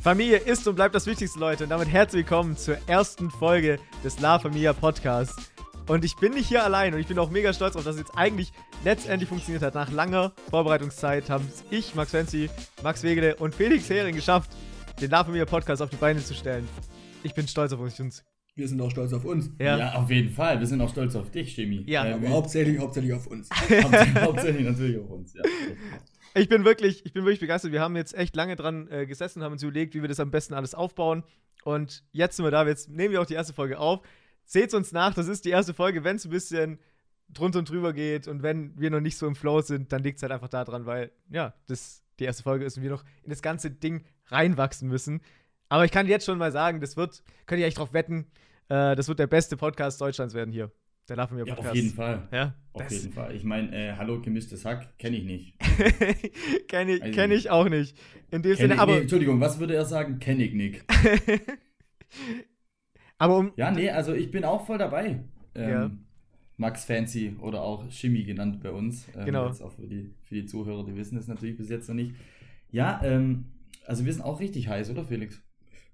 Familie ist und bleibt das Wichtigste, Leute. Und damit herzlich willkommen zur ersten Folge des La Familia Podcasts. Und ich bin nicht hier allein und ich bin auch mega stolz auf, dass es jetzt eigentlich letztendlich funktioniert hat. Nach langer Vorbereitungszeit haben es ich, Max Fancy, Max Wegele und Felix Hering geschafft, den La Familia Podcast auf die Beine zu stellen. Ich bin stolz auf uns. Wir sind auch stolz auf uns. Ja. ja, auf jeden Fall. Wir sind auch stolz auf dich, Jimmy. Ja, äh, aber hauptsächlich, hauptsächlich auf uns. hauptsächlich natürlich auf uns, ja. Ich bin wirklich, ich bin wirklich begeistert. Wir haben jetzt echt lange dran äh, gesessen, haben uns überlegt, wie wir das am besten alles aufbauen. Und jetzt sind wir da. Jetzt nehmen wir auch die erste Folge auf. Seht uns nach, das ist die erste Folge. Wenn es ein bisschen drunter und drüber geht und wenn wir noch nicht so im Flow sind, dann liegt es halt einfach daran, weil, ja, das die erste Folge ist und wir noch in das ganze Ding reinwachsen müssen. Aber ich kann jetzt schon mal sagen, das wird, könnt ihr echt drauf wetten, äh, das wird der beste Podcast Deutschlands werden hier. Der Love mir Podcast. Ja, auf jeden Fall. Ja, auf jeden Fall. Ich meine, äh, Hallo gemischtes Hack kenne ich nicht. kenne ich, also, kenn ich auch nicht. In dem Sinne, ich, aber. Nee, Entschuldigung, was würde er sagen? Kenne ich nicht. aber um. Ja, nee, also ich bin auch voll dabei. Ähm, ja. Max Fancy oder auch Shimmy genannt bei uns. Ähm, genau. Jetzt auch für die, für die Zuhörer, die wissen es natürlich bis jetzt noch nicht. Ja, ähm, also wir sind auch richtig heiß, oder Felix?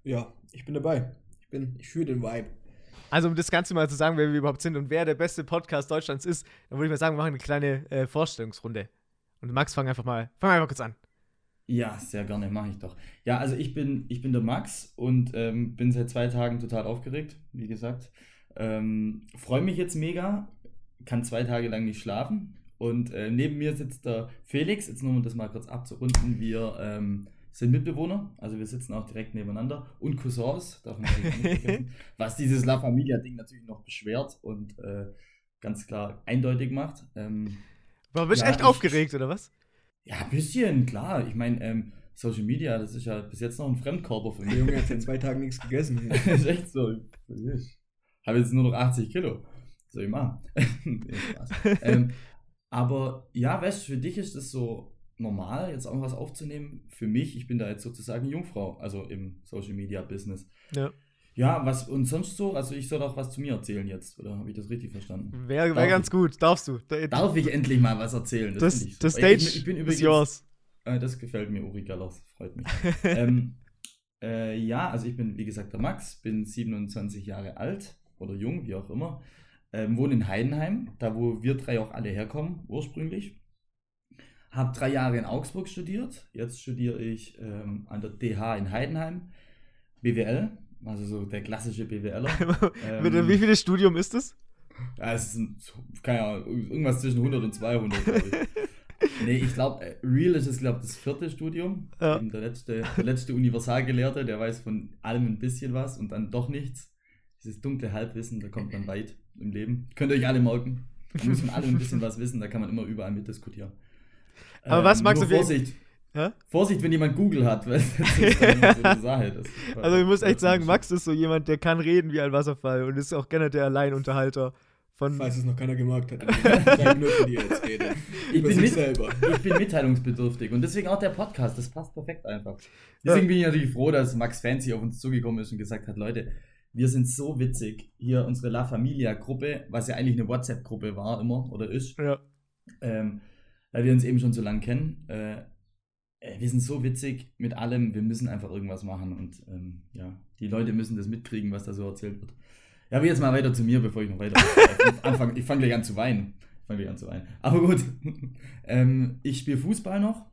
Ja, ich bin dabei. Ich bin, ich fühle den Vibe. Also, um das Ganze mal zu sagen, wer wir überhaupt sind und wer der beste Podcast Deutschlands ist, dann würde ich mal sagen, wir machen eine kleine äh, Vorstellungsrunde. Und Max, fang einfach mal, fang einfach kurz an. Ja, sehr gerne, mache ich doch. Ja, also ich bin, ich bin der Max und ähm, bin seit zwei Tagen total aufgeregt, wie gesagt. Ähm, Freue mich jetzt mega, kann zwei Tage lang nicht schlafen. Und äh, neben mir sitzt der Felix, jetzt nur um das mal kurz abzurunden, wir ähm, sind Mitbewohner, also wir sitzen auch direkt nebeneinander und Cousins, darf man nicht vergessen, was dieses La Familia-Ding natürlich noch beschwert und äh, ganz klar eindeutig macht. Ähm, War bist ja, echt ich, aufgeregt, oder was? Ja, ein bisschen, klar. Ich meine, ähm, Social Media, das ist ja bis jetzt noch ein Fremdkörper für mich. Der Junge hat in zwei Tagen nichts gegessen. das ist echt so. Ich habe jetzt nur noch 80 Kilo. Soll ich machen? ähm, aber ja, weißt du, für dich ist das so normal, jetzt auch was aufzunehmen. Für mich, ich bin da jetzt sozusagen Jungfrau, also im Social Media Business. Ja. Ja, was und sonst so? Also ich soll auch was zu mir erzählen jetzt, oder habe ich das richtig verstanden? Wäre wär ganz gut, darfst du. Da, darf ich endlich mal was erzählen? Das, das, das Stage ich, ich bin übrigens, ist yours. Äh, das gefällt mir, Uri Gallers, freut mich. ähm, äh, ja, also ich bin, wie gesagt, der Max, bin 27 Jahre alt oder jung, wie auch immer. Ähm, wohne in Heidenheim, da wo wir drei auch alle herkommen, ursprünglich. Habe drei Jahre in Augsburg studiert. Jetzt studiere ich ähm, an der DH in Heidenheim BWL, also so der klassische BWLer. ähm, Wie vieles Studium ist es? Ja, es sind, keine Ahnung, irgendwas zwischen 100 und 200, ich. nee, ich glaube, äh, Real ist es, glaube das vierte Studium. Ja. Der, letzte, der letzte Universalgelehrte, der weiß von allem ein bisschen was und dann doch nichts. Dieses dunkle Halbwissen, da kommt man weit im Leben. Könnt ihr euch alle merken. Da muss von allem ein bisschen was wissen, da kann man immer überall mitdiskutieren. Aber ähm, was magst du Vorsicht. Hä? Vorsicht, wenn jemand Google hat, weil das ist so eine Sache. Das also ich muss echt sagen, Max ist so jemand, der kann reden wie ein Wasserfall und ist auch gerne der Alleinunterhalter. Von Falls es noch keiner gemerkt hat. Minuten, die jetzt rede. Ich bin, mit, selber. ich bin mitteilungsbedürftig und deswegen auch der Podcast, das passt perfekt einfach. Deswegen ja. bin ich natürlich froh, dass Max Fancy auf uns zugekommen ist und gesagt hat, Leute, wir sind so witzig. Hier unsere La Familia Gruppe, was ja eigentlich eine WhatsApp-Gruppe war immer oder ist. Ja. Ähm, weil wir uns eben schon so lange kennen. Äh, äh, wir sind so witzig mit allem, wir müssen einfach irgendwas machen und ähm, ja, die Leute müssen das mitkriegen, was da so erzählt wird. Ja, aber jetzt mal weiter zu mir, bevor ich noch weiter anfange. Ich fange gleich an zu weinen. Ich fange gleich an zu weinen. Aber gut, ähm, ich spiele Fußball noch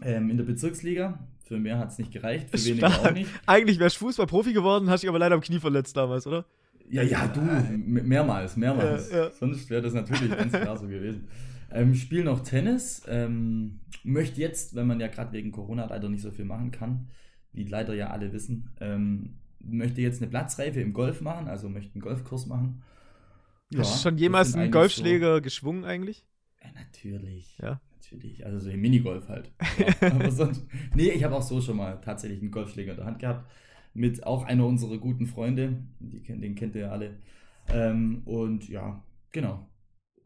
ähm, in der Bezirksliga. Für mehr hat es nicht gereicht, für weniger auch nicht. Eigentlich wärst du Fußballprofi geworden, hast dich aber leider am Knie verletzt damals, oder? Ja, ja, du, mehrmals, mehrmals. Ja, ja. Sonst wäre das natürlich ganz klar so gewesen. Ähm, spiele noch Tennis. Ähm, möchte jetzt, wenn man ja gerade wegen Corona leider nicht so viel machen kann, wie leider ja alle wissen, ähm, möchte jetzt eine Platzreife im Golf machen, also möchte einen Golfkurs machen. Ja, Hast du schon jemals einen Golfschläger so, geschwungen eigentlich? Ja, natürlich. Ja. Natürlich. Also so im Minigolf halt. Ja, aber sonst. Nee, ich habe auch so schon mal tatsächlich einen Golfschläger in der Hand gehabt. Mit auch einer unserer guten Freunde. Die, den kennt ihr ja alle. Ähm, und ja, genau.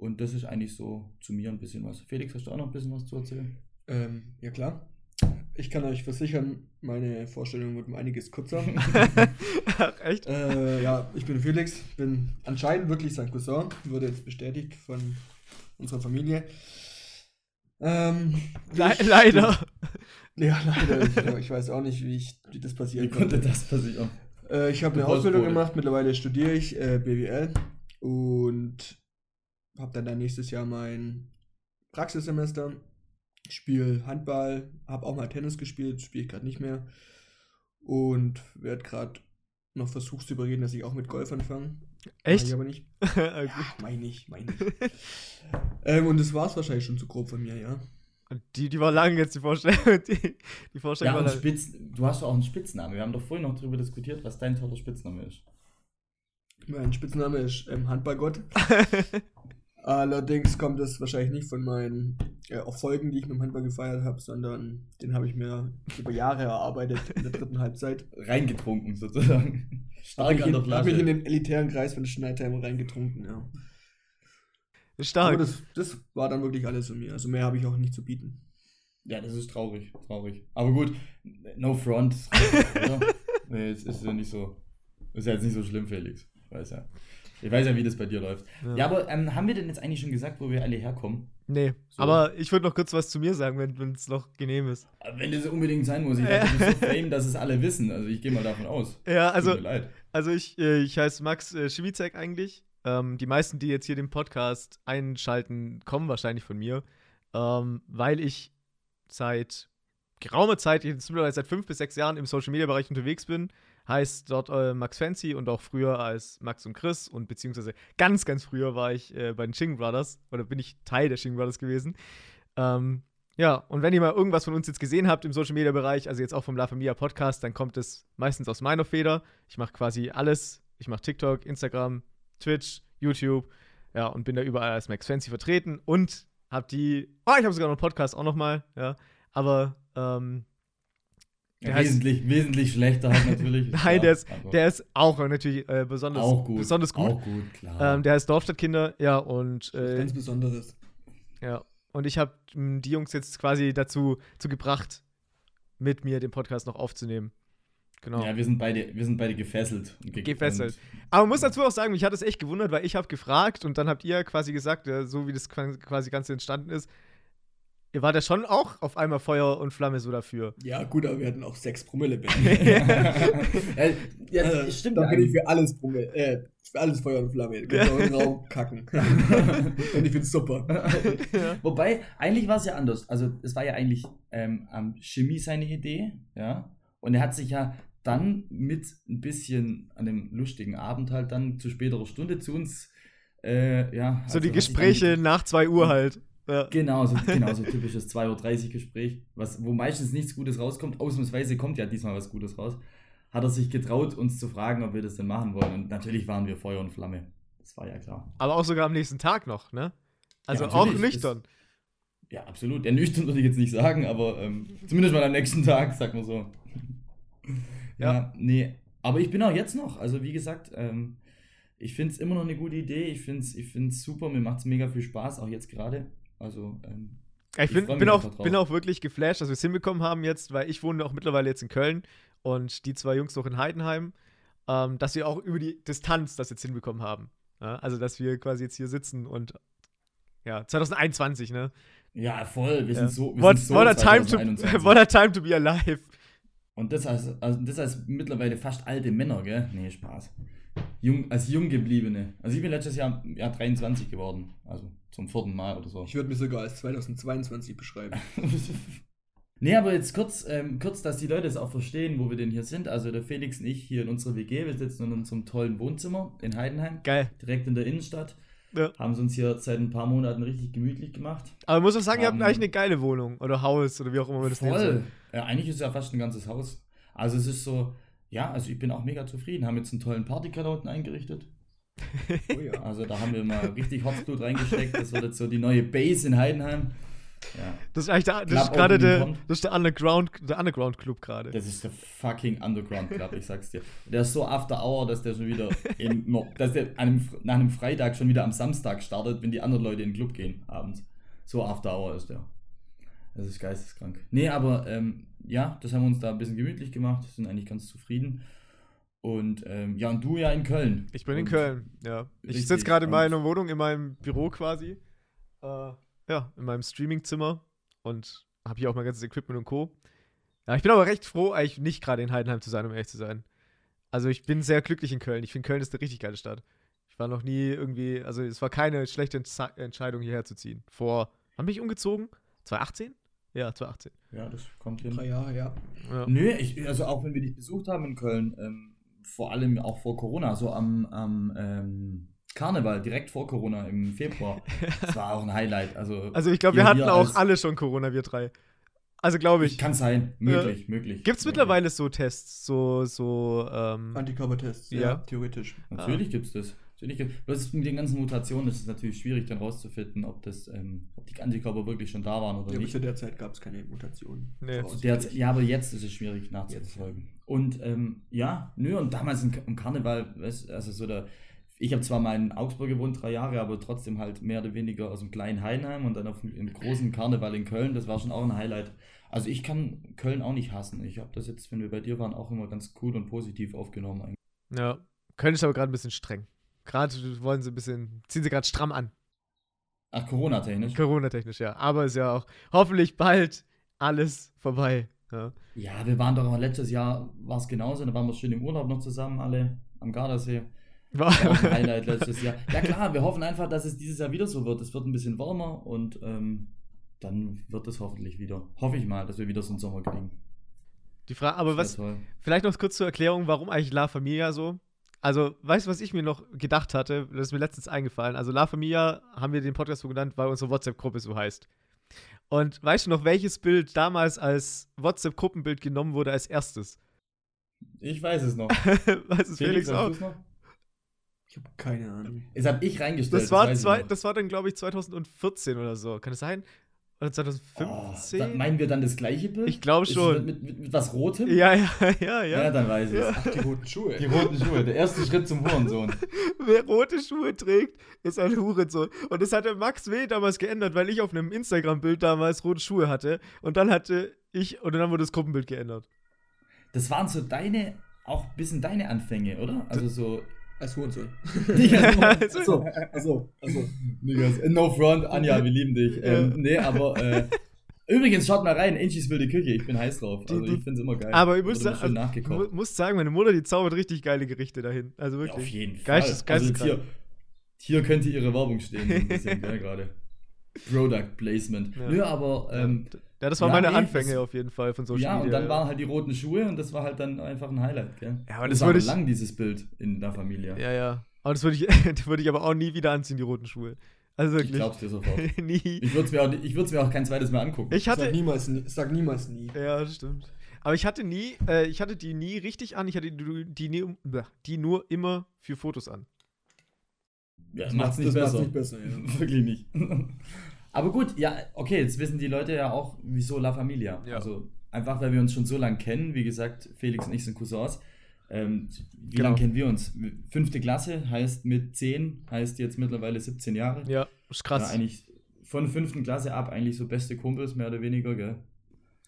Und das ist eigentlich so zu mir ein bisschen was. Felix, hast du auch noch ein bisschen was zu erzählen? Ähm, ja, klar. Ich kann euch versichern, meine Vorstellung wird um einiges kürzer. Ach, echt? Äh, ja, ich bin Felix, bin anscheinend wirklich sein Cousin, wurde jetzt bestätigt von unserer Familie. Ähm, Le leider. Ja, leider. Ich, ich weiß auch nicht, wie, ich, wie das passieren Wie konnte das passieren? Äh, ich habe eine Ausbildung gemacht, mittlerweile studiere ich äh, BWL und habe dann, dann nächstes Jahr mein Praxissemester. Spiele Handball, habe auch mal Tennis gespielt, spiele ich gerade nicht mehr und werde gerade noch versucht zu überreden, dass ich auch mit Golf anfange. Mach Echt? ich aber nicht. Ja, Ja, meine ich, meine ich. ähm, und das war es wahrscheinlich schon zu grob von mir, ja. Die, die war lang jetzt, die Vorstellung. Die, die Vorstellung Ja, war lang. Spitz, du hast doch auch einen Spitznamen. Wir haben doch vorhin noch darüber diskutiert, was dein toller Spitzname ist. Mein Spitzname ist ähm, Handballgott. Allerdings kommt es wahrscheinlich nicht von meinen äh, Erfolgen, die ich mit dem Handball gefeiert habe, sondern den habe ich mir über Jahre erarbeitet in der dritten Halbzeit. Reingetrunken sozusagen. Habe Stark ich, an der in- hab mich in Flasche. den elitären Kreis von Schneidheim reingetrunken, ja. Stark. Aber das, das war dann wirklich alles von mir. Also mehr habe ich auch nicht zu bieten. Ja, das ist traurig, traurig. Aber gut, no front. nee, es ist ja nicht so. Ist ja jetzt nicht so schlimm, Felix. Ich weiß ja. Ich weiß ja, wie das bei dir läuft. Ja, aber ähm, haben wir denn jetzt eigentlich schon gesagt, wo wir alle herkommen? Nee, So. aber ich würde noch kurz was zu mir sagen, wenn es noch genehm ist. Wenn das unbedingt sein muss. Ich dachte, du bist so fame, dass es alle wissen. Also ich gehe mal davon aus. Ja, also, Tut mir leid. also ich, äh, ich heiße Max äh, eigentlich. Ähm, die meisten, die jetzt hier den Podcast einschalten, kommen wahrscheinlich von mir, ähm, weil ich seit geraumer Zeit, mittlerweile seit fünf bis sechs Jahren im Social Media Bereich unterwegs bin. Heißt dort äh, Max Fancy und auch früher als Max und Chris und beziehungsweise ganz, ganz früher war ich äh, bei den Ching Brothers oder bin ich Teil der Ching Brothers gewesen. Ähm, ja, und wenn ihr mal irgendwas von uns jetzt gesehen habt im Social Media Bereich, also jetzt auch vom La Familia Podcast, dann kommt es meistens aus meiner Feder. Ich mache quasi alles. Ich mache TikTok, Instagram, Twitch, YouTube, ja, und bin da überall als Max Fancy vertreten und habe die, oh, ich habe sogar noch einen Podcast auch noch mal, ja, aber ähm, Ja, der heißt- wesentlich, wesentlich schlechter halt natürlich. Nein, Ja, der ist, der ist auch natürlich äh, besonders, auch gut. besonders gut. Auch gut, klar. Ähm, der heißt Dorfstadtkinder, ja, und äh, Ganz Besonderes. Ja, und ich habe die Jungs jetzt quasi dazu zu gebracht, mit mir den Podcast noch aufzunehmen. Genau. Ja, wir sind beide, wir sind beide gefesselt. und ge- Gefesselt. Aber man muss dazu auch sagen, mich hat es echt gewundert, weil ich habe gefragt und dann habt ihr quasi gesagt, so wie das qua- quasi Ganze entstanden ist, ihr wart ja schon auch auf einmal Feuer und Flamme so dafür. Ja, gut, aber wir hatten auch 6 Promille. Ben. ja, ja, Äh, stimmt. Da bin ich für alles Promille, äh, für alles Feuer und Flamme. Du kannst auch Raum kacken. und ich find's super. Wobei, eigentlich war es ja anders. Also, es war ja eigentlich ähm, am Chemie seine Idee, ja. Und er hat sich ja dann mit ein bisschen an dem lustigen Abend halt dann zu späterer Stunde zu uns, äh, ja. So also die Gespräche nach 2 Uhr halt. Ja. Genau, so, genau, so typisches 2.30 Uhr Gespräch, was, wo meistens nichts Gutes rauskommt. Ausnahmsweise kommt ja diesmal was Gutes raus. Hat er sich getraut, uns zu fragen, ob wir das denn machen wollen. Und natürlich waren wir Feuer und Flamme. Das war ja klar. Aber auch sogar am nächsten Tag noch, ne? Also Ja, auch nüchtern. Ja, absolut. Ja, nüchtern würde ich jetzt nicht sagen, aber ähm, zumindest mal am nächsten Tag, sag mal so. Ja. ja, nee. Aber ich bin auch jetzt noch. Also, wie gesagt, ähm, ich finde es immer noch eine gute Idee. Ich finde es ich find's super. Mir macht es mega viel Spaß, auch jetzt gerade. Also, ähm, ich Ich bin, bin, auch, drauf. bin auch wirklich geflasht, dass wir es hinbekommen haben jetzt, weil ich wohne auch mittlerweile jetzt in Köln und die zwei Jungs noch in Heidenheim, ähm, dass wir auch über die Distanz das jetzt hinbekommen haben. Ja, also, dass wir quasi jetzt hier sitzen und ja, 2021, ne? ja, voll. Wir Ja. sind so. Wir What, sind so what, a time to, 2021. what a time to be alive. Und das als, also das als mittlerweile fast alte Männer, gell? Nee, Spaß. Jung, als Junggebliebene. Also ich bin letztes Jahr ja, 23 geworden. Also zum vierten Mal oder so. Ich würde mich sogar als 2022 beschreiben. nee, aber jetzt kurz, ähm, kurz, dass die Leute es auch verstehen, wo wir denn hier sind. Also der Felix und ich hier in unserer WG. Wir sitzen in unserem tollen Wohnzimmer in Heidenheim, Geil. direkt in der Innenstadt. Ja. Haben es uns hier seit ein paar Monaten richtig gemütlich gemacht. Aber muss man sagen, ihr habt Ähm, eigentlich eine geile Wohnung oder Haus oder wie auch immer man das nennen. Voll. Ja, eigentlich ist es ja fast ein ganzes Haus. Also es ist so, ja, also ich bin auch mega zufrieden. Haben jetzt einen tollen Partykeller unten eingerichtet. Oh ja. Also da haben wir mal richtig Herzblut reingesteckt. Das wird jetzt so die neue Base in Heidenheim. Ja, Das ist eigentlich der, das Club ist gerade der, das ist der Underground, der Underground Club gerade. das ist der fucking Underground Club, ich sag's dir. Der ist so after hour, dass der schon wieder in, dass der einem, nach einem Freitag schon wieder am Samstag startet, wenn die anderen Leute in den Club gehen abends. So after hour ist der. Das ist geisteskrank. Nee, aber ähm, ja, das haben wir uns da ein bisschen gemütlich gemacht, sind eigentlich ganz zufrieden. Und ähm, ja, und du ja in Köln. Ich bin in Und- Köln, ja. Ich sitze gerade in meiner Wohnung, in meinem Büro quasi. Äh, ja, in meinem Streamingzimmer und habe hier auch mein ganzes Equipment und Co. Ja, ich bin aber recht froh, eigentlich nicht gerade in Heidenheim zu sein, um ehrlich zu sein. Also ich bin sehr glücklich in Köln. Ich finde, Köln ist eine richtig geile Stadt. Ich war noch nie irgendwie, also es war keine schlechte Entze- Entscheidung, hierher zu ziehen. Vor, wann bin ich umgezogen? 2018? Ja, 2018. Ja, das kommt hin. Drei Jahre, ja. Ja. Nö, ich, also auch wenn wir dich besucht haben in Köln, ähm, vor allem auch vor Corona, so am, am ähm, Karneval, direkt vor Corona im Februar. Das war auch ein Highlight. Also, Also ich glaube, wir hatten auch als- alle schon Corona, wir drei. Also glaube ich. Kann sein, möglich, möglich. Gibt es mittlerweile so Tests, so, so, ähm, Antikörpertests, ja, Ja. theoretisch. Natürlich gibt es das. Natürlich bloß mit den ganzen Mutationen ist es natürlich schwierig, dann rauszufinden, ob, das, ähm, ob die Antikörper wirklich schon da waren oder Ja, nicht. zu der Zeit gab es keine Mutationen. Nee. Voraussetzlich. Der, ja, aber jetzt ist es schwierig nachzuverfolgen. Und ähm, ja, nö, und damals im, im Karneval, also so der, ich habe zwar mal in Augsburg gewohnt, drei Jahre, aber trotzdem halt mehr oder weniger aus dem kleinen Heidenheim und dann auf dem im großen Karneval in Köln, das war schon auch ein Highlight. Also ich kann Köln auch nicht hassen. Ich habe das jetzt, wenn wir bei dir waren, auch immer ganz cool und positiv aufgenommen. eigentlich. ja. Köln ist aber gerade ein bisschen streng. Gerade wollen sie ein bisschen, ziehen sie gerade stramm an. Ach, Corona-technisch? Corona-technisch, ja. Aber ist ja auch hoffentlich bald alles vorbei. Ja. Ja, wir waren doch auch letztes Jahr, war es genauso, da waren wir schön im Urlaub noch zusammen, alle am Gardasee. War auch ein Highlight letztes Jahr. Ja klar, wir hoffen einfach, dass es dieses Jahr wieder so wird. Es wird ein bisschen wärmer und ähm, dann wird es hoffentlich wieder. Hoffe ich mal, dass wir wieder so einen Sommer kriegen. Die Frage, aber was, toll. vielleicht noch kurz zur Erklärung, warum eigentlich La Familia so? Also, weißt du, was ich mir noch gedacht hatte? Das ist mir letztens eingefallen. Also, La Familia haben wir den Podcast so genannt, weil unsere WhatsApp-Gruppe so heißt. Und weißt du noch, welches Bild damals als WhatsApp-Gruppenbild genommen wurde als erstes? Ich weiß es noch. weiß es Felix, Felix, auch? noch? Ich habe keine Ahnung. Das habe ich reingestellt. Das war, weiß ich zwei, noch. das war dann, glaube ich, 2014 oder so. Kann das sein? Oder Oh, 2015? da, meinen wir dann das gleiche Bild? Ich glaube schon. Mit, mit, mit was Rotem? ja, ja, ja, Ja, ja. dann weiß ich Ja. es. Die roten Schuhe. Die roten Schuhe, der erste Schritt zum Hurensohn. Wer rote Schuhe trägt, ist ein Hurensohn. Und das hatte Max W. damals geändert, weil ich auf einem Instagram-Bild damals rote Schuhe hatte. Und dann hatte ich, und dann wurde das Gruppenbild geändert. Das waren so deine, auch ein bisschen deine Anfänge, oder? Also so. Als Hurensohn. Achso, achso, achso. Niggas, no front, Anja, wir lieben dich. Ja. Ähm, nee, aber äh, übrigens, schaut mal rein, Angies wilde Küche, ich bin heiß drauf. Also ich finde es immer geil. Aber ich muss, also, mu muss sagen, meine Mutter, die zaubert richtig geile Gerichte dahin. Also Ja, wirklich. auf jeden Fall. Geistes- also jetzt geisteskrank. hier, hier könnte ihre Werbung stehen, ein bisschen, gell, gerade. Product Placement. Ja. Nö, aber ähm, ja, das waren ja, meine nee, Anfänge das- auf jeden Fall von Social ja, und Media. dann waren halt die roten Schuhe und das war halt dann einfach ein Highlight, gell? Ja, aber das, das war würde ich- lang, dieses Bild in der Familie. ja, ja. Aber das würde ich, das würde ich aber auch nie wieder anziehen, die roten Schuhe. Also ich wirklich. glaub's dir sofort. nie. Ich würde es mir, auch ich mir auch kein zweites Mal angucken. Ich hatte, Sag niemals, nie- sag niemals nie. Ja, das stimmt. Aber ich hatte nie, äh, ich hatte die nie richtig an, ich hatte die, die, nie, die nur immer für Fotos an. Ja, Das macht's nicht das besser. macht's nicht besser, ja. Wirklich nicht. Aber gut, ja, okay, jetzt wissen die Leute ja auch, wieso La Familia. Ja. Also einfach, weil wir uns schon so lange kennen. Wie gesagt, Felix und ich sind Cousins. Ähm, wie Genau. lange kennen wir uns? Fünfte Klasse heißt mit 10, heißt jetzt mittlerweile 17 Jahre. Ja, ist Ja, krass. eigentlich von fünften Klasse ab eigentlich so beste Kumpels, mehr oder weniger, gell?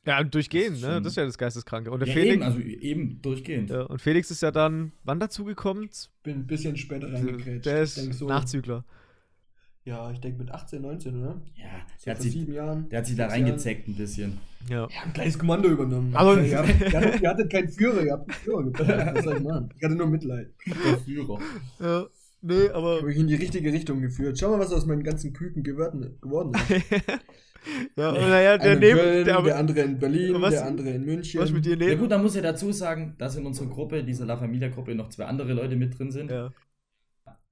Ja, durchgehend, Das ist ne? Das ist ja das Geisteskranke. Und der Ja, Felix, eben, also eben durchgehend. ja, und Felix ist ja dann, wann dazugekommen? Bin ein bisschen später reingekrätscht. Der ist so, Nachzügler. Ja, ich denke mit 18, 19, oder? Ja, So der hat, vor sich, sieben Jahren. der hat sich da reingezeckt ein bisschen. Ja. Jahren. Ja, ein kleines Kommando übernommen. Aber- ihr, habt, ihr, hattet, ihr hattet keinen Führer, ihr habt einen Führer gebraucht. Was soll ich machen? Ich hatte nur Mitleid. Der Führer. ja. Nee, Ich aber. habe mich in die richtige Richtung geführt. Schau mal, was aus meinen ganzen Küken geworden, geworden ist. ja, und naja, der neben. Köln, der, der, andere in Berlin, Was- der andere in München. was mit dir Ja neben? gut, da muss ja dazu sagen, dass in unserer Gruppe, dieser La Familia-Gruppe, noch zwei andere Leute mit drin sind. Ja.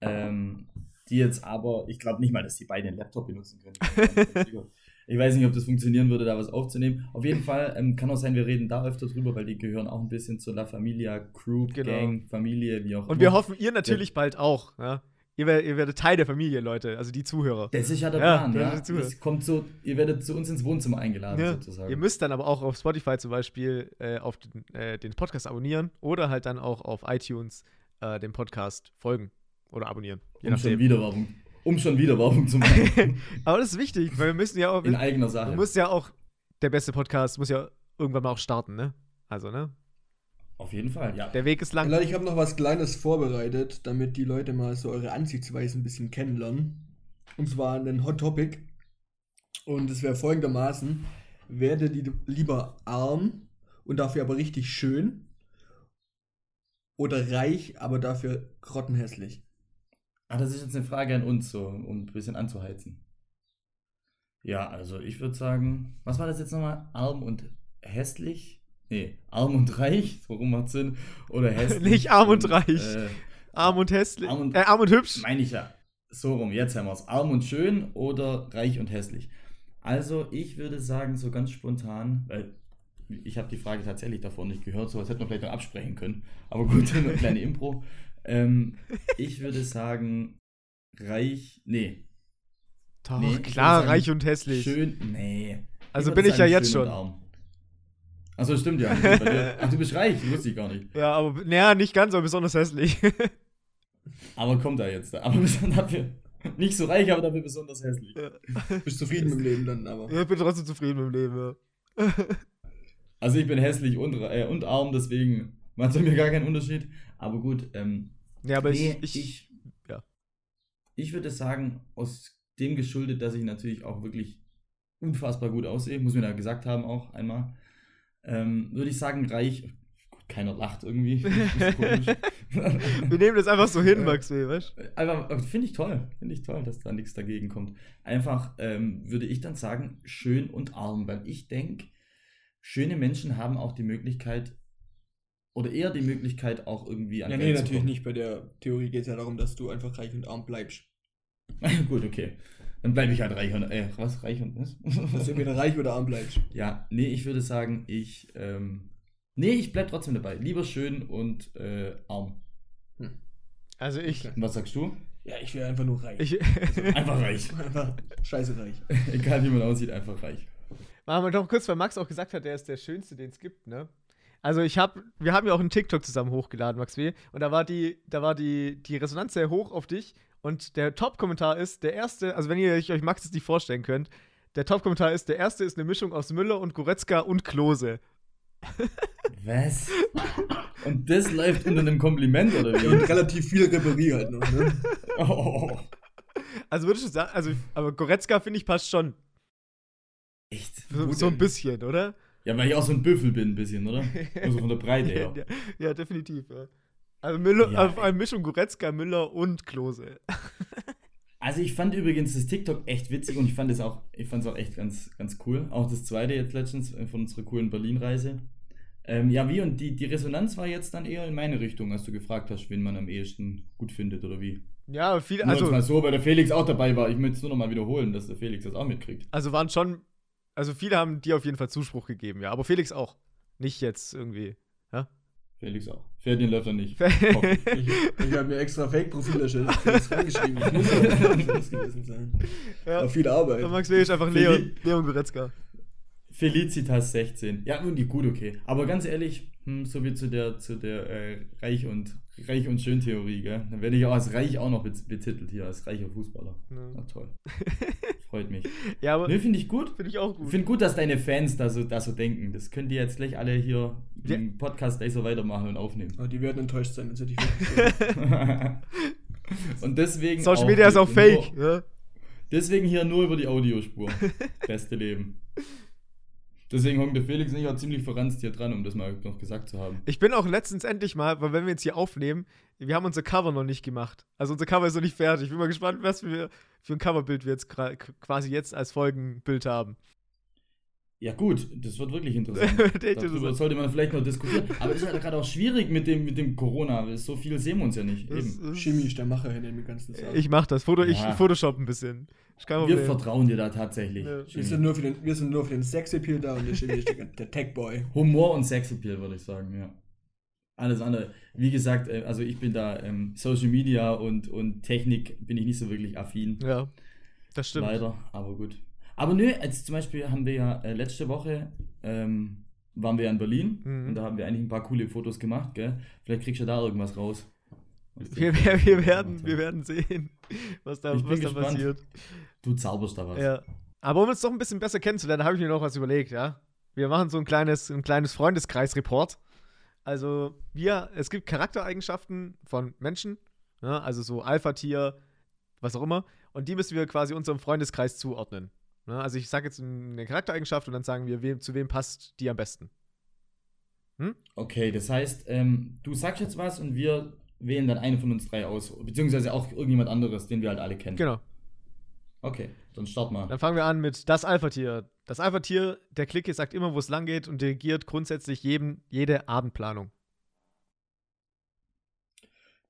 Ähm, die jetzt aber, ich glaube nicht mal, dass die beide einen Laptop benutzen können. ich weiß nicht, ob das funktionieren würde, da was aufzunehmen. Auf jeden Fall ähm, kann auch sein, wir reden da öfter drüber, weil die gehören auch ein bisschen zur La Familia Group, Genau. Gang, Familie, wie auch Und immer. wir hoffen, ihr natürlich bald auch. Ja? Ihr, werdet, ihr werdet Teil der Familie, Leute, also die Zuhörer. Das ist ja der Ja, Plan, ja. Das kommt so, ihr werdet zu uns ins Wohnzimmer eingeladen, Ja. sozusagen. Ihr müsst dann aber auch auf Spotify zum Beispiel äh, auf den, äh, den Podcast abonnieren oder halt dann auch auf iTunes äh, dem Podcast folgen oder abonnieren. Je um schon nachdem. wieder Werbung, um schon wieder Werbung zu machen. aber das ist wichtig, weil wir müssen ja auch. In eigener Sache. Du musst ja auch, der beste Podcast muss ja irgendwann mal auch starten, ne? Also, ne? Auf jeden Fall, ja. Der Weg ist lang. Leute, ich habe noch was Kleines vorbereitet, damit die Leute mal so eure Ansichtsweise ein bisschen kennenlernen. Und zwar einen Hot Topic. Und es wäre folgendermaßen: Werdet ihr lieber arm und dafür aber richtig schön? Oder reich, aber dafür grottenhässlich? Ah, das ist jetzt eine Frage an uns, so, um ein bisschen anzuheizen. Ja, also ich würde sagen, was war das jetzt nochmal? Arm und hässlich? Nee, arm und reich, so rum macht Sinn. Oder hässlich. Nicht arm und reich. Äh, Arm und hässlich. Arm und- äh, arm und hübsch. meine ich ja. So rum, jetzt haben wir es. Arm und schön oder reich und hässlich. Also ich würde sagen, so ganz spontan, weil ich habe die Frage tatsächlich davor nicht gehört, so was hätte man vielleicht noch absprechen können. Aber gut, eine kleine Impro. Ähm, ich würde sagen, reich, nee. Doch, Nee, ich klar, sagen, reich und hässlich. Schön, nee. Also würde bin ich ja jetzt schon. Achso, stimmt ja. Ach, du bist reich, wusste ich gar nicht. Ja, aber naja, nicht ganz, aber besonders hässlich. Aber kommt da jetzt. Aber dafür nicht so reich, aber dafür besonders hässlich. Bist zufrieden mit dem Leben dann, aber. ich bin trotzdem zufrieden mit dem Leben, ja. Also ich bin hässlich und, äh, und arm, deswegen macht es mir gar keinen Unterschied. Aber gut, ähm, Ja, aber nee, ich, ich, ich, ja. ich würde sagen, aus dem geschuldet, dass ich natürlich auch wirklich unfassbar gut aussehe, muss mir da gesagt haben auch einmal, ähm, würde ich sagen, reich. Gut, keiner lacht irgendwie. Wir nehmen das einfach so hin. Max, weißt Einfach, äh, finde ich toll, finde ich toll, dass da nichts dagegen kommt. Einfach ähm, würde ich dann sagen, schön und arm, weil ich denke, schöne Menschen haben auch die Möglichkeit, oder eher die Möglichkeit, auch irgendwie an Ja, Geld nee, zu natürlich kommen. nicht. Bei der Theorie geht es ja darum, dass du einfach reich und arm bleibst. Gut, okay. Dann bleibe ich halt reich und, äh, was, reich und was? Dass du entweder reich oder arm bleibst. ja, nee, ich würde sagen, ich, ähm, nee, ich bleib trotzdem dabei. Lieber schön und äh, arm. Also ich, Okay. Und was sagst du? Ja, ich wäre einfach nur reich. ich Einfach reich. einfach scheiße reich. Egal wie man aussieht, einfach reich. Machen wir doch kurz, weil Max auch gesagt hat, der ist der Schönste, den es gibt, ne? Also ich habe, wir haben ja auch einen TikTok zusammen hochgeladen, Max W. Und da war die, da war die, die Resonanz sehr hoch auf dich. Und der Top-Kommentar ist, der erste, also wenn ihr euch Max das nicht vorstellen könnt, der Top-Kommentar ist, der erste ist eine Mischung aus Müller und Goretzka und Klose. Was? Und das läuft unter einem Kompliment, oder wie? Und relativ viel Reparie halt noch, ne? Oh, Also würdest du sagen, also, aber Goretzka finde ich passt schon. echt? So, so ein bisschen, oder? Ja, weil ich auch so ein Büffel bin, ein bisschen, oder? Also von der Breite her. ja, ja, definitiv, ja. Also Müller, Ja, auf eine Mischung Goretzka, Müller und Klose. Also ich fand übrigens das TikTok echt witzig und ich fand es auch, ich fand es auch echt ganz, ganz cool. Auch das zweite jetzt letztens von unserer coolen Berlin-Reise. Ähm, ja, wie? Und die, die Resonanz war jetzt dann eher in meine Richtung, als du gefragt hast, wen man am ehesten gut findet, oder wie? Ja, viele, Nur also, mal so, weil der Felix auch dabei war. Ich möchte es nur noch mal wiederholen, dass der Felix das auch mitkriegt. also waren schon, also viele haben dir auf jeden Fall Zuspruch gegeben, ja. Aber Felix auch. Nicht jetzt irgendwie. Felix auch. Ferdinand läuft er nicht. ja, Ich, ich habe mir extra Fake-Profil erstellt. Ich muss ja das gewesen sein. War viel Arbeit. Max W. ist einfach Leon, Leon Goretzka. Felicitas 16. Ja, nun die gut, okay. Aber ganz ehrlich, hm, so wie zu der, zu der äh, Reich und Reich und Schön Theorie, gell? Dann werde ich auch als reich auch noch bet- betitelt hier, als reicher Fußballer. Na Ja, toll. Freut mich. ja aber Ne, finde ich gut. finde ich auch Ich gut. finde gut, dass deine Fans da so, da so denken. Das könnt ihr jetzt gleich alle hier Ja. im Podcast gleich so weitermachen und aufnehmen. Aber die werden enttäuscht sein, wenn sie dich und deswegen. Social Media ist auch nur- fake. Ja? Deswegen hier nur über die Audiospur. Beste Leben. Deswegen hängt der Felix nicht auch ziemlich verranzt hier dran, um das mal noch gesagt zu haben. Ich bin auch letztens endlich mal, weil wenn wir jetzt hier aufnehmen, wir haben unser Cover noch nicht gemacht. Also unser Cover ist noch nicht fertig. Ich bin mal gespannt, was wir für ein Coverbild wir jetzt quasi jetzt als Folgenbild haben. Ja, gut, das wird wirklich interessant. Darüber sollte man vielleicht noch diskutieren. Aber es ist halt gerade auch schwierig mit dem, mit dem Corona. weil So viel sehen wir uns ja nicht. Das Eben. Chemie ist der Macher hinter dem ganzen Sachen. Ich mach das. Foto, ich Ja. Photoshop ein bisschen. Ist kein Wir vertrauen dir da tatsächlich. Ja. wir, Jimmy. sind nur für den, wir sind nur für den Sexappeal da und der Chemie ist der, der Tech-Boy. Humor und Sexappeal, würde ich sagen, ja. Alles andere. Wie gesagt, äh, also ich bin da ähm, Social Media und, und Technik bin ich nicht so wirklich affin. Ja, das stimmt. Leider, aber gut. Aber nö, jetzt zum Beispiel haben wir ja äh, letzte Woche ähm, waren wir ja in Berlin Mhm. und da haben wir eigentlich ein paar coole Fotos gemacht, gell? Vielleicht kriegst du da irgendwas raus. Wir, wir, wir, werden, wir werden sehen, was da, was da passiert. Du zauberst da was. Ja. Aber um uns doch ein bisschen besser kennenzulernen, habe ich mir noch was überlegt, ja. Wir machen so ein kleines, ein kleines Freundeskreis-Report. Also, wir, es gibt Charaktereigenschaften von Menschen, ja, also so Alpha-Tier, was auch immer, und die müssen wir quasi unserem Freundeskreis zuordnen. Ja, also ich sage jetzt eine Charaktereigenschaft und dann sagen wir, wem, zu wem passt die am besten. Okay, das heißt, ähm, du sagst jetzt was und wir wählen dann einen von uns drei aus. Beziehungsweise auch irgendjemand anderes, den wir halt alle kennen. Genau. Okay, dann start mal. Dann fangen wir an mit das Alpha-Tier. Das Alpha-Tier der Clique sagt immer, wo es lang geht und dirigiert grundsätzlich jedem, jede Abendplanung.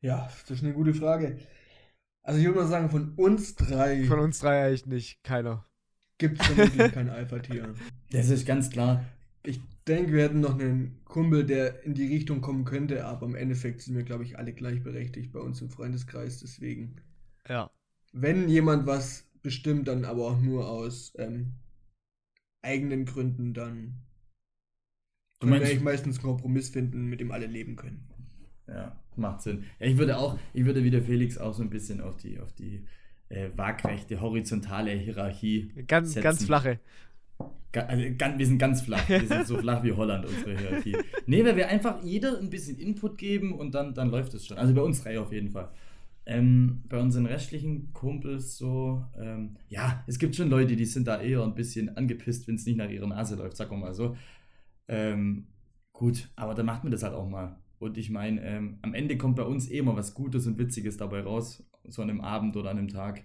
Ja, das ist eine gute Frage. Also ich würde mal sagen, von uns drei Von uns drei eigentlich nicht, keiner. gibt es vermutlich kein Alpha-Tier. Das ist ganz klar. Ich denke, wir hätten noch einen Kumpel, der in die Richtung kommen könnte, aber im Endeffekt sind wir, glaube ich, alle gleichberechtigt bei uns im Freundeskreis. Deswegen, Ja. wenn jemand was bestimmt, dann aber auch nur aus ähm, eigenen Gründen, dann Du können wir meinst- eigentlich meistens einen Kompromiss finden, mit dem alle leben können. Ja, macht Sinn. Ja, ich würde auch, ich würde wie der Felix auch so ein bisschen auf die, auf die äh, waagrechte, horizontale Hierarchie Ganz, setzen. ganz flache. Also, wir sind ganz flach. Wir sind so flach wie Holland, unsere Hierarchie. Nee, weil wir einfach jeder ein bisschen Input geben und dann, dann läuft es schon. Also bei uns drei auf jeden Fall. Ähm, bei unseren restlichen Kumpels so, ähm, ja, es gibt schon Leute, die sind da eher ein bisschen angepisst, wenn es nicht nach ihrer Nase läuft, wir mal so. Ähm, gut, aber dann macht man das halt auch mal. Und ich meine, ähm, am Ende kommt bei uns eh immer was Gutes und Witziges dabei raus, so an einem Abend oder an einem Tag.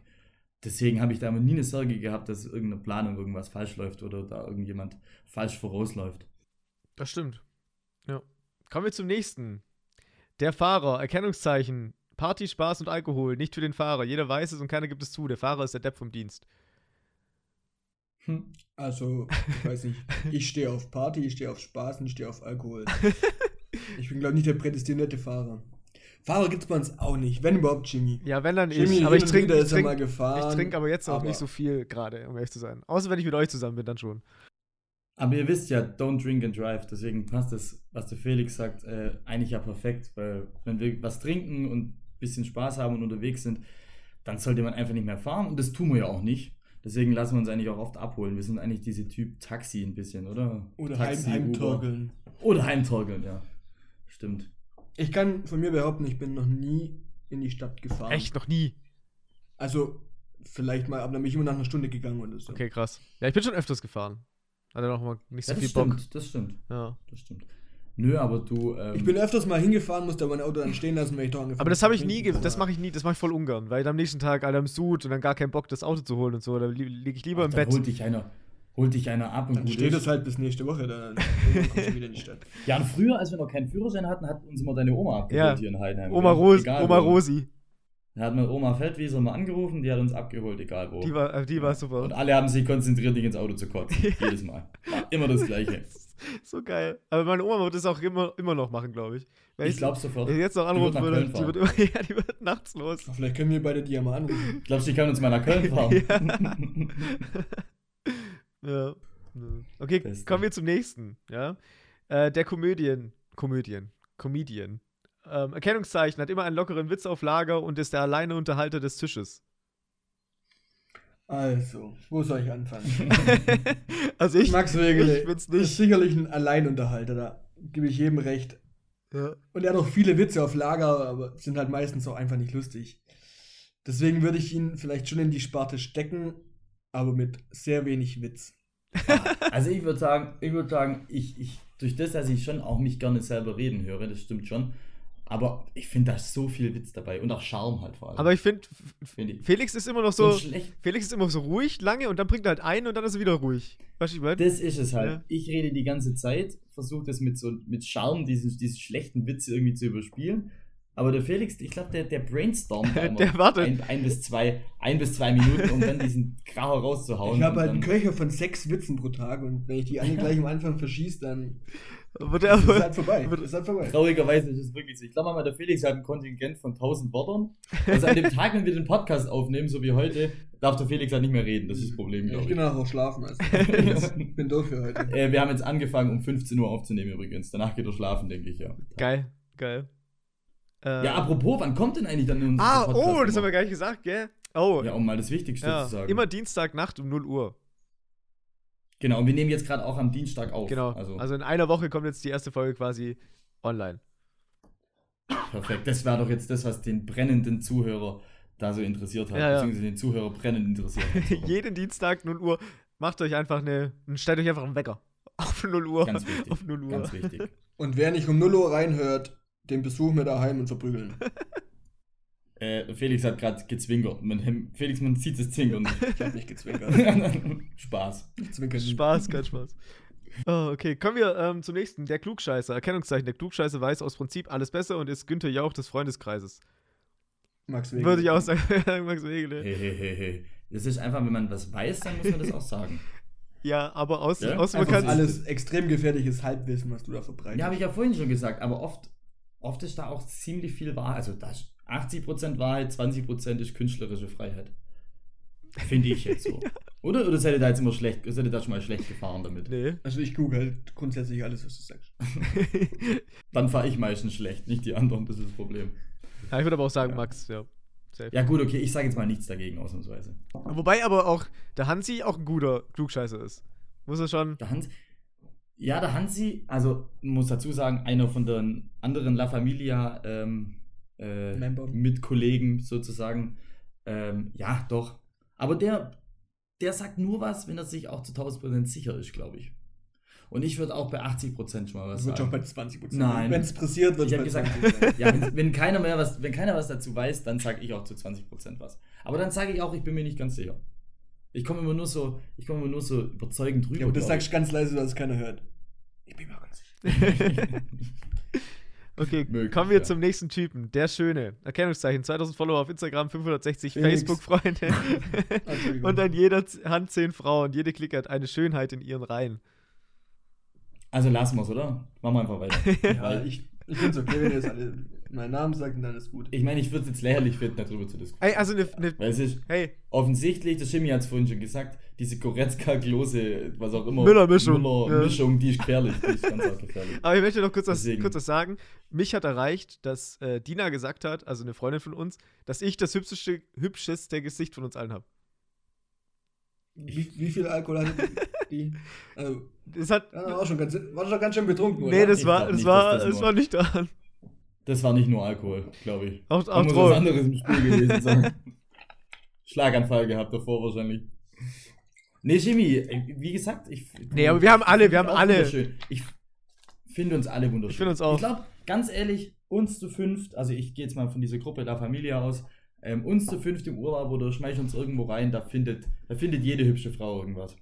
Deswegen habe ich da immer nie eine Sorge gehabt, dass irgendeine Planung irgendwas falsch läuft oder da irgendjemand falsch vorausläuft. Das stimmt. Ja. Kommen wir zum nächsten. Der Fahrer, Erkennungszeichen, Party, Spaß und Alkohol, nicht für den Fahrer. Jeder weiß es und keiner gibt es zu. Der Fahrer ist der Depp vom Dienst. Hm. Also, ich weiß nicht, ich stehe auf Party, ich stehe auf Spaß und ich stehe auf Alkohol. Ich bin, glaube ich, nicht der prädestinierte Fahrer. Fahrer gibt es bei uns auch nicht, wenn überhaupt Jimmy. Ja, wenn dann Jimmy ich. Aber ich trinke ich ist er mal trink, gefahren. ich trink aber jetzt auch aber- nicht so viel gerade, um ehrlich zu sein. Außer wenn ich mit euch zusammen bin, dann schon. Aber ihr wisst ja, don't drink and drive. Deswegen passt das, was der Felix sagt, äh, eigentlich ja perfekt. Weil, wenn wir was trinken und ein bisschen Spaß haben und unterwegs sind, dann sollte man einfach nicht mehr fahren. Und das tun wir ja auch nicht. Deswegen lassen wir uns eigentlich auch oft abholen. Wir sind eigentlich diese Typ Taxi ein bisschen, oder? Oder Taxi, heim, Uber. heimtorkeln. Oder heimtorkeln, ja. Stimmt. Ich kann von mir behaupten, ich bin noch nie in die Stadt gefahren. Echt noch nie. Also, vielleicht mal, aber dann bin ich immer nach einer Stunde gegangen oder so. Okay, krass. Ja, ich bin schon öfters gefahren. Hatte noch mal nicht so das viel Bock. stimmt, das stimmt. Ja. Das stimmt. Nö, aber du. Ähm, Ich bin öfters mal hingefahren, musste aber mein Auto dann stehen lassen, weil ich doch angefangen Aber das habe ich nie, das mache ich nie, das mache ich voll ungern, weil am nächsten Tag alle am Sud und dann gar keinen Bock, das Auto zu holen und so. Da li liege ich lieber ach, im dann Bett. Holt dich einer, holt dich einer ab und Dann gut steht es halt bis nächste Woche, dann kommst du wieder in die Stadt. Ja, und früher, als wir noch keinen Führerschein hatten, hat uns immer deine Oma abgeholt Ja. hier in Heidenheim. Oma? Ros Egal Oma. Rosi, Da hat man Oma Feldwieser mal angerufen, die hat uns abgeholt, egal wo. die war, äh, die war super. Und alle haben sich konzentriert, nicht ins Auto zu kotzen. Jedes Mal. War immer das Gleiche. so geil. Aber meine Oma wird das auch immer, immer noch machen, glaube ich. Wenn Ich glaube sofort. Wenn ich jetzt noch Die wird anrufen nach würde, die wird, immer, ja, die wird nachts los. Vielleicht können wir beide die ja mal anrufen. Glaubst du, die kann uns mal nach Köln fahren? Ja. Ja. Okay, Beste. kommen wir zum nächsten. Ja? Äh, der Komödien. Komödien. Comedian. Ähm, Erkennungszeichen hat immer einen lockeren Witz auf Lager und ist der alleine Unterhalter des Tisches. Also, wo soll ich anfangen? also ich, Max Regel ich bin's ist nicht. sicherlich ein Alleinunterhalter, da gebe ich jedem recht. Ja. Und er hat auch viele Witze auf Lager, aber sind halt meistens auch einfach nicht lustig. Deswegen würde ich ihn vielleicht schon in die Sparte stecken, aber mit sehr wenig Witz. Also ich würde sagen, ich würde sagen, ich, ich, durch das, dass ich schon auch mich gerne selber reden höre, das stimmt schon. Aber ich finde, da ist so viel Witz dabei und auch Charme halt vor allem. Aber ich finde, Find. Felix ist immer noch so. Felix ist immer so ruhig lange und dann bringt er halt ein und dann ist er wieder ruhig. Weißt du, ich meine? Das ist es halt. Ja. Ich rede die ganze Zeit, versuche das mit so mit Charme, diesen, diesen schlechten Witze irgendwie zu überspielen. Aber der Felix, ich glaube, der, der brainstormt da immer Der wartet. Ein, ein, bis zwei, ein bis zwei Minuten, um dann diesen Kracher rauszuhauen. Ich habe halt einen Köcher von sechs Witzen pro Tag und wenn ich die alle gleich am Anfang verschieße, dann Wird ist er, es halt vorbei. wird- Ist halt vorbei. Traurigerweise ist es wirklich so. Ich glaube mal, der Felix hat ein Kontingent von 1000 Wörtern. Also an dem Tag, wenn wir den Podcast aufnehmen, so wie heute, darf der Felix halt nicht mehr reden. Das ist das Problem, Ich glaube gehe ich. nachher auch schlafen. Also. ich bin durch für heute. Äh, wir haben jetzt angefangen, um 15 Uhr aufzunehmen übrigens. Danach geht er schlafen, denke ich, ja. geil, geil. Äh, Ja, apropos, wann kommt denn eigentlich dann unser Ah, Podcast oh, das haben immer? wir gar nicht gesagt, gell? Oh, Ja, um mal das Wichtigste ja. zu sagen. Immer Dienstagnacht um 0 Uhr. Genau, und wir nehmen jetzt gerade auch am Dienstag auf. Genau. Also, Also, in einer Woche kommt jetzt die erste Folge quasi online. perfekt. Das war doch jetzt das, was den brennenden Zuhörer da so interessiert hat. Ja, ja. Beziehungsweise den Zuhörer brennend interessiert hat. Jeden Dienstag 0 Uhr macht euch einfach eine, stellt euch einfach einen Wecker. Auf 0 Uhr. Ganz wichtig. Auf 0 Uhr. Ganz wichtig. Und wer nicht um 0 Uhr reinhört, den besuchen wir daheim und verprügeln. Äh, Felix hat gerade gezwinkert. Man, Felix, man sieht das Zwinkern nicht. Ich hab nicht gezwinkert. Spaß. Ich zwinker nie. Spaß, kein Spaß. Oh, okay, kommen wir ähm, zum nächsten. Der Klugscheißer. Erkennungszeichen. Der Klugscheißer weiß aus Prinzip alles besser und ist Günther Jauch des Freundeskreises. Max Wegel. Würde ich auch sagen. Max Wegele. Hey, hey, hey, hey. Das ist einfach, wenn man was weiß, dann muss man das auch sagen. Ja, aber aus, Ja? aus Einfach bekannt. alles extrem gefährliches Halbwissen, was du da verbreitest. Ja, habe ich ja vorhin schon gesagt, aber oft, oft ist da auch ziemlich viel Wahrheit. Also da ist 80% Wahrheit, 20% ist künstlerische Freiheit. Finde ich jetzt so. Oder, oder seid ihr da jetzt immer schlecht, seid ihr da schon mal schlecht gefahren damit? Nee. Also ich google halt grundsätzlich alles, was du sagst. Dann fahre ich meistens schlecht, nicht die anderen, das ist das Problem. ja, ich würde aber auch sagen, Ja. Max, ja. Safe. Ja gut, okay, ich sage jetzt mal nichts dagegen, ausnahmsweise. Wobei aber auch der Hansi auch ein guter Klugscheißer ist. Muss er schon. Der Hans, ja, der Hansi, also muss dazu sagen, einer von den anderen La Familia ähm, äh, Member. Mitkollegen sozusagen. Ähm, ja, doch. Aber der, der sagt nur was, wenn er sich auch zu 1000% sicher ist, glaube ich. Und ich würde auch bei 80% schon mal was Das wird schon sagen. bei 20% Nein. Wenn es pressiert, wird Ich habe gesagt, 20 sein. ja, wenn, wenn, keiner mehr was, wenn keiner was dazu weiß, dann sage ich auch zu 20% was. Aber dann sage ich auch, ich bin mir nicht ganz sicher. Ich komme immer nur so, ich komme immer nur so überzeugend rüber. Ja, aber das sagst du ganz leise, dass es keiner hört. Ich bin mir ganz sicher. Okay, Möglich, kommen wir ja. zum nächsten Typen. Der Schöne. Erkennungszeichen. 2000 Follower auf Instagram, 560 Felix. Facebook-Freunde. Und an jeder Hand 10 Frauen. Jede Clique hat eine Schönheit in ihren Reihen. Also lassen wir es, oder? Machen wir einfach weiter. Ja, Weil ich, ich finde es okay, wenn ihr jetzt alle meinen Namen sagt und dann ist gut. ich meine, ich würde es jetzt lächerlich finden, darüber zu diskutieren. Ey, also eine. Ne, Weil es ist hey, offensichtlich, der Jimmy hat es vorhin schon gesagt, diese Goretzka-Klose, was auch immer. Müller-Mischung, Müller-Mischung, die ist gefährlich. Die ist ganz arg gefährlich. aber ich möchte noch kurz was, kurz was sagen. Mich hat erreicht, dass äh, Dina gesagt hat, also eine Freundin von uns, dass ich das hübscheste, hübscheste Gesicht von uns allen habe. Wie, wie viel Alkohol hatte die? Also, Das hat. ja, war, schon ganz, war schon ganz schön betrunken, nee, das Ich war, das nicht, war, das das war nicht da. Das war nicht nur Alkohol, glaube ich. Auch, auch muss was anderes im Spiel gewesen sein. Schlaganfall gehabt davor wahrscheinlich. Nee, Jimmy, äh, wie gesagt, ich. Nee, aber wir haben alle, wir haben alle. wunderschön. Ich finde uns alle wunderschön. Ich finde uns auch. Ich glaube, ganz ehrlich, uns zu fünft, also ich gehe jetzt mal von dieser Gruppe La Familia aus, ähm, uns zu fünft im Urlaub oder schmeiß uns irgendwo rein, da findet, da findet jede hübsche Frau irgendwas.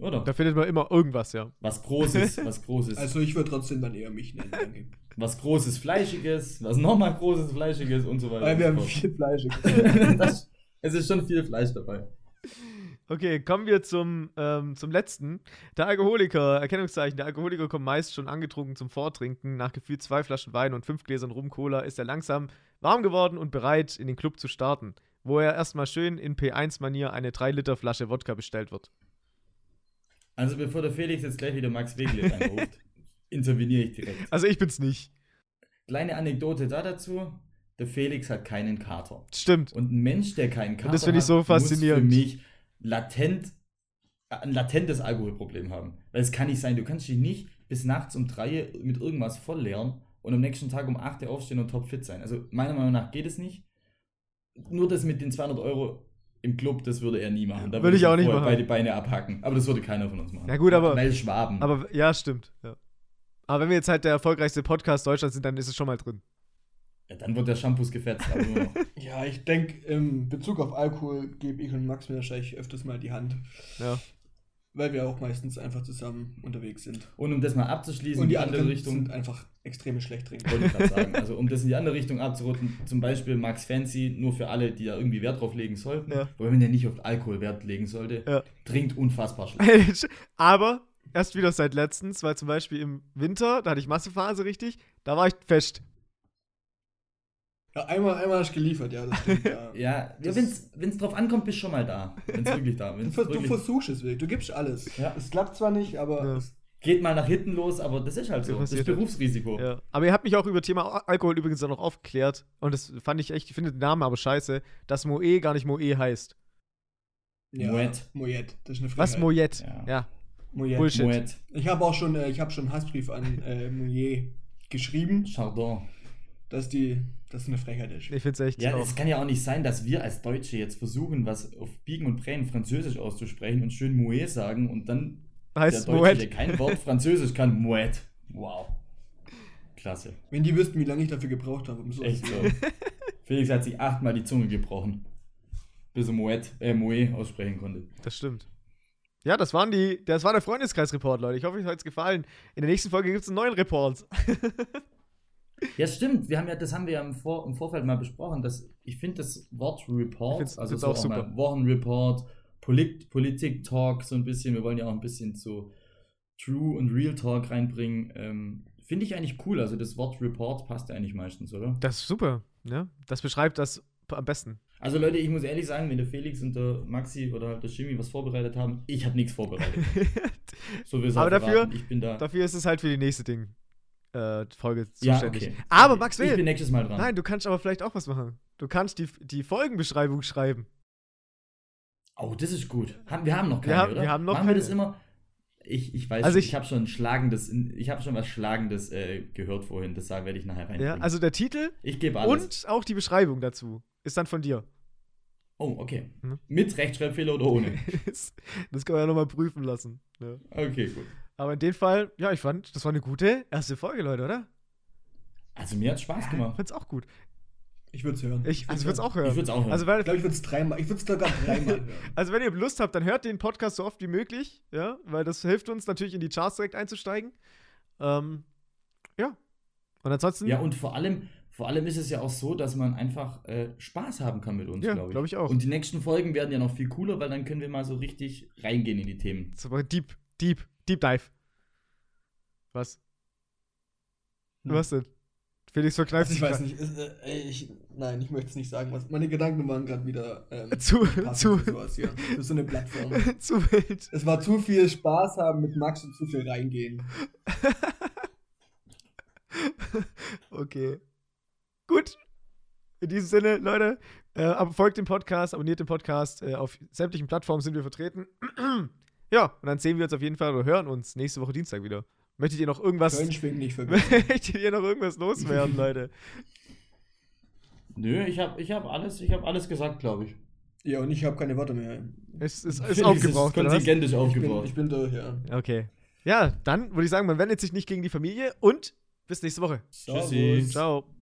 Oder? Da findet man immer irgendwas, ja. Was Großes, was Großes. Also ich würde trotzdem dann eher mich nennen, danke. Was Großes, Fleischiges, was nochmal Großes, Fleischiges und so weiter. Weil wir haben viel Fleisch. das, es ist schon viel Fleisch dabei. Okay, kommen wir zum, ähm, zum letzten. Der Alkoholiker, Erkennungszeichen. Der Alkoholiker kommt meist schon angetrunken zum Vortrinken. Nach gefühlt zwei Flaschen Wein und fünf Gläsern Rum-Cola ist er langsam warm geworden und bereit, in den Club zu starten, wo er erstmal schön in P1-Manier eine 3-Liter-Flasche Wodka bestellt wird. Also bevor der Felix jetzt gleich wieder Max Wegle anruft, interveniere ich direkt. Also ich bin's nicht. Kleine Anekdote da dazu. Der Felix hat keinen Kater. Stimmt. Und ein Mensch, der keinen Kater das finde ich so hat, faszinierend. muss für mich latent, äh, ein latentes Alkoholproblem haben. Weil es kann nicht sein, du kannst dich nicht bis nachts um drei mit irgendwas voll leeren und am nächsten Tag um 8 Uhr aufstehen und topfit sein. Also meiner Meinung nach geht es nicht. Nur das mit den 200 Euro im Club, das würde er nie machen. Da Würde ich auch nicht machen. beide Beine abhacken. Aber das würde keiner von uns machen. Ja gut, aber- Weil Schwaben. Aber ja, stimmt. Ja. Aber wenn wir jetzt halt der erfolgreichste Podcast Deutschlands sind, dann ist es schon mal drin. ja, dann wird der Shampoos gefetzt. Ja, ich denke, in Bezug auf Alkohol gebe ich und Max mir wahrscheinlich öfters mal die Hand. Ja. Weil wir auch meistens einfach zusammen unterwegs sind. Und um das mal abzuschließen, Und die in andere anderen Richtung. sind einfach extreme Schlechtrinker. Wollte ich gerade sagen. Also um das in die andere Richtung abzurunden, zum Beispiel Max Fancy, nur für alle, die da irgendwie Wert drauf legen sollten, Ja. wobei man ja nicht auf Alkohol Wert legen sollte, Ja. trinkt unfassbar schlecht. Aber erst wieder seit letztens, weil zum Beispiel im Winter, da hatte ich Massephase richtig, da war ich fest. Ja, einmal, einmal hast du geliefert, ja, das stimmt. Ja. Ja, ja wenn es drauf ankommt, bist du schon mal da. Wenn es wirklich da Du, wenn's du wirklich, versuchst es wirklich, du gibst alles. Ja. Es klappt zwar nicht, aber Ja. es, Geht mal nach hinten los, aber das ist halt so. Das ist. Berufsrisiko. Ja. Aber ihr habt mich auch über Thema Al- Alkohol übrigens auch noch aufgeklärt. Und das fand ich echt, ich finde den Namen aber scheiße, dass Moe gar nicht Moe heißt. ja, Moet. Moet, das ist eine Was? Frechheit. Moet. Ja. Ja. Moet. Bullshit. Moet, Ich habe auch schon, äh, ich habe schon einen Hassbrief an äh, Mouillet geschrieben, Chardon. dass die, das eine Frechheit ist. Ich finde es echt Ja, es kann ja auch nicht sein, dass wir als Deutsche jetzt versuchen, was auf Biegen und Brechen Französisch auszusprechen und schön Moet sagen und dann heißt der Deutsche, Moet. der kein Wort Französisch kann, Moet. Wow. Klasse. Wenn die wüssten, wie lange ich dafür gebraucht habe, um so Echt so. Felix hat sich achtmal die Zunge gebrochen, bis er Moet, äh, Moe aussprechen konnte. Das stimmt. Ja, das waren die, das war der Freundeskreis-Report, Leute. Ich hoffe, euch hat es gefallen. In der nächsten Folge gibt es einen neuen Report. Ja, stimmt. Wir haben ja, das haben wir ja im, Vor im Vorfeld mal besprochen. Dass, ich finde das Wort Report, find's- also find's so auch super. Wochenreport, Polit Politik-Talk, so ein bisschen. Wir wollen ja auch ein bisschen zu True und Real Talk reinbringen. Ähm, finde ich eigentlich cool. Also das Wort Report passt ja eigentlich meistens, oder? Das ist super, ne? Das beschreibt das am besten. Also Leute, ich muss ehrlich sagen, wenn der Felix und der Maxi oder halt der Jimmy was vorbereitet haben, ich habe nichts vorbereitet. So wir Aber dafür- ich bin da. Dafür ist es halt für die nächste Ding. Äh, Folge Ja, zuständig. okay. Aber Okay. Max Ich bin Will, nächstes Mal dran. nein, du kannst aber vielleicht auch was machen. Du kannst die, die Folgenbeschreibung schreiben. Oh, das ist gut. Wir haben noch keine, Wir haben- oder? wir haben noch Machen wir das keine. immer? Ich, ich weiß, Also ich- ich, habe schon schlagendes, ich habe schon was schlagendes äh, gehört vorhin. Das werde ich nachher Ja, reinbringen. also der Titel ich alles. und auch die Beschreibung dazu ist dann von dir. Oh, okay. Mhm. Mit Rechtschreibfehler oder ohne? das können wir ja nochmal prüfen lassen. Ne? Okay, gut. Aber in dem Fall, ja, ich fand, das war eine gute erste Folge, Leute, oder? Also mir hat Spaß Ich gemacht. fand's auch gut. Ich würde es hören. Ich, also ich würde es auch Ich hören. würde es auch hören. Also, weil, Ich glaube, ich würde es dreimal, ich würde es sogar dreimal hören. also wenn ihr Lust habt, dann hört den Podcast so oft wie möglich, ja, weil das hilft uns natürlich in die Charts direkt einzusteigen. Ähm, ja. Und ansonsten, ja, und vor allem, vor allem ist es ja auch so, dass man einfach äh, Spaß haben kann mit uns, Ja, glaube ich. glaub ich auch. Und die nächsten Folgen werden ja noch viel cooler, weil dann können wir mal so richtig reingehen in die Themen. das war Deep, Deep, Deep Dive. Was? Hm. Was denn? Felix vergreift Also ich sich weiß grad. nicht. ist, äh, ey, ich, nein, ich möchte es nicht sagen. Was, meine Gedanken waren gerade wieder ähm, Zu, zu, sowas hier. So eine Plattform. zu wild. Es war zu viel Spaß haben mit Max und zu viel reingehen. Okay. In diesem Sinne, Leute, äh, folgt dem Podcast, abonniert den Podcast. Äh, auf sämtlichen Plattformen sind wir vertreten. ja, und dann sehen wir uns auf jeden Fall oder hören uns nächste Woche Dienstag wieder. Möchtet ihr noch irgendwas, Köln schwingt nicht vergessen. möchtet ihr noch irgendwas loswerden, Leute? Nö, ich habe ich hab alles, ich hab alles gesagt, glaube ich. Ja, und ich habe keine Worte mehr. Es ist, ist aufgebraucht, was? Kontingent ist Ich bin, aufgebraucht. ich bin durch, ja. Okay. Ja, dann würde ich sagen, man wendet sich nicht gegen die Familie und bis nächste Woche. Tschüssi. Ciao.